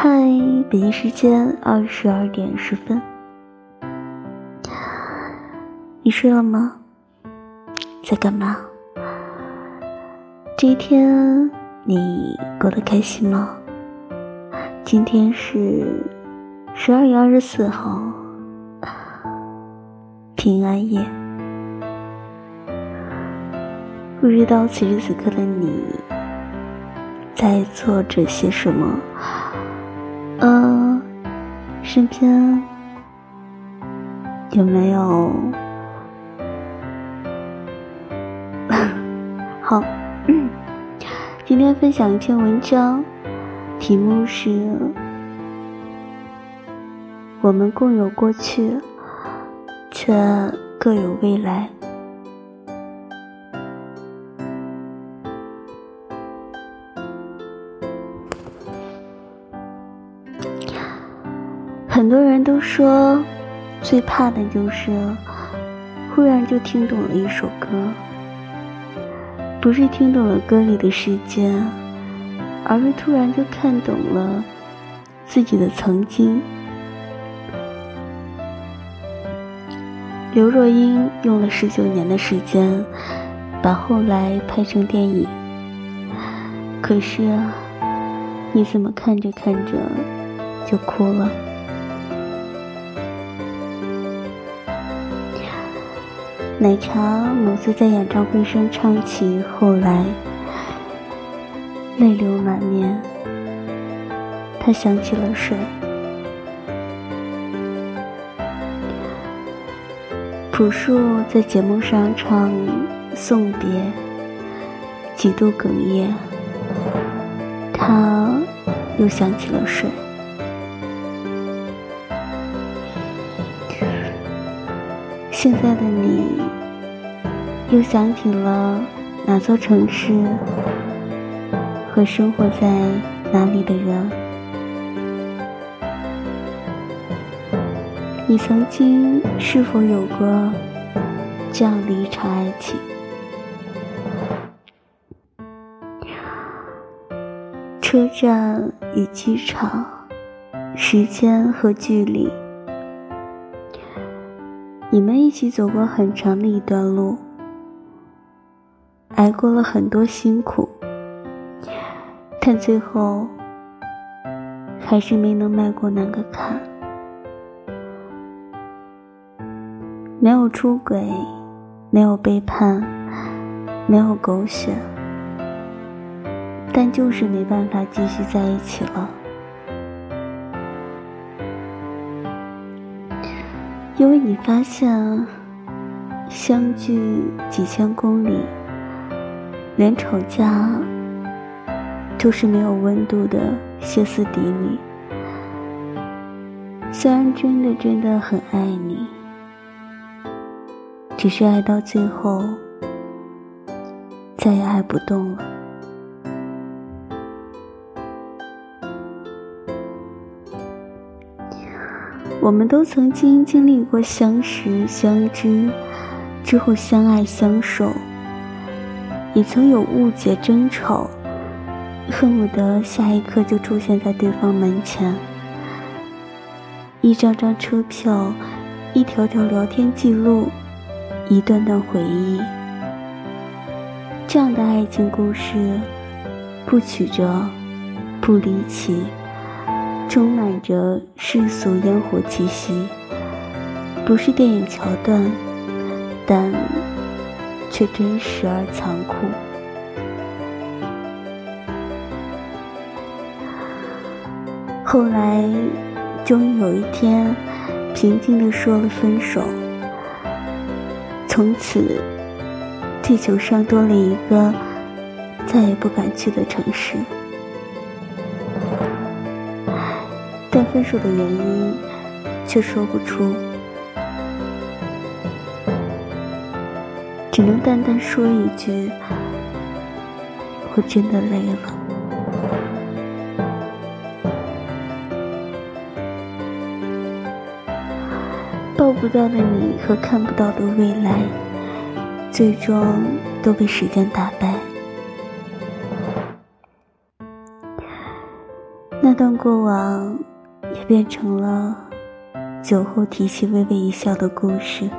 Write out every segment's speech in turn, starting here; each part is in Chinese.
嗨，北京时间二十二点十分，你睡了吗？在干嘛？这一天你过得开心吗？今天是十二月二十四号，平安夜。不知道此时此刻的你在做着些什么？身边有没有？好，今天分享一篇文章，题目是“我们共有过去，却各有未来”。很多人都说，最怕的就是忽然就听懂了一首歌，不是听懂了歌里的世界，而是突然就看懂了自己的曾经。刘若英用了十九年的时间，把后来拍成电影，可是你怎么看着看着就哭了？奶茶某次在演唱会上唱起，后来泪流满面。他想起了谁？朴树在节目上唱《送别》，几度哽咽。他又想起了谁？现在的你，又想起了哪座城市和生活在哪里的人？你曾经是否有过这样的一场爱情？车站与机场，时间和距离。你们一起走过很长的一段路，挨过了很多辛苦，但最后还是没能迈过那个坎。没有出轨，没有背叛，没有狗血，但就是没办法继续在一起了。因为你发现，相距几千公里，连吵架都是没有温度的歇斯底里。虽然真的真的很爱你，只是爱到最后，再也爱不动了。我们都曾经经历过相识、相知，之后相爱、相守，也曾有误解、争吵，恨不得下一刻就出现在对方门前。一张张车票，一条条聊天记录，一段段回忆，这样的爱情故事，不曲折，不离奇。充满着世俗烟火气息，不是电影桥段，但却真实而残酷。后来，终于有一天，平静的说了分手。从此，地球上多了一个再也不敢去的城市。但分手的原因却说不出，只能淡淡说一句：“我真的累了。”抱不到的你和看不到的未来，最终都被时间打败。那段过往，也变成了酒后提起微微一笑的故事。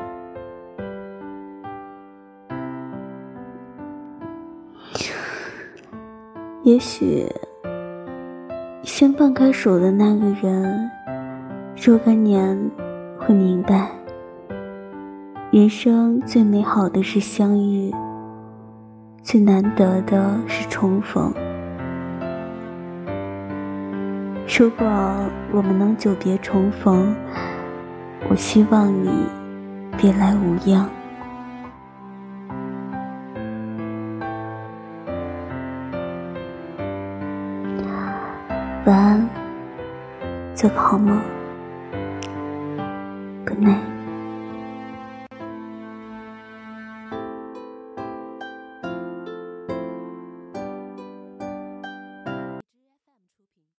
也许，先放开手的那个人，若干年会明白，人生最美好的是相遇，最难得的是重逢。如果我们能久别重逢，我希望你别来无恙。晚安，做个好梦。Good night。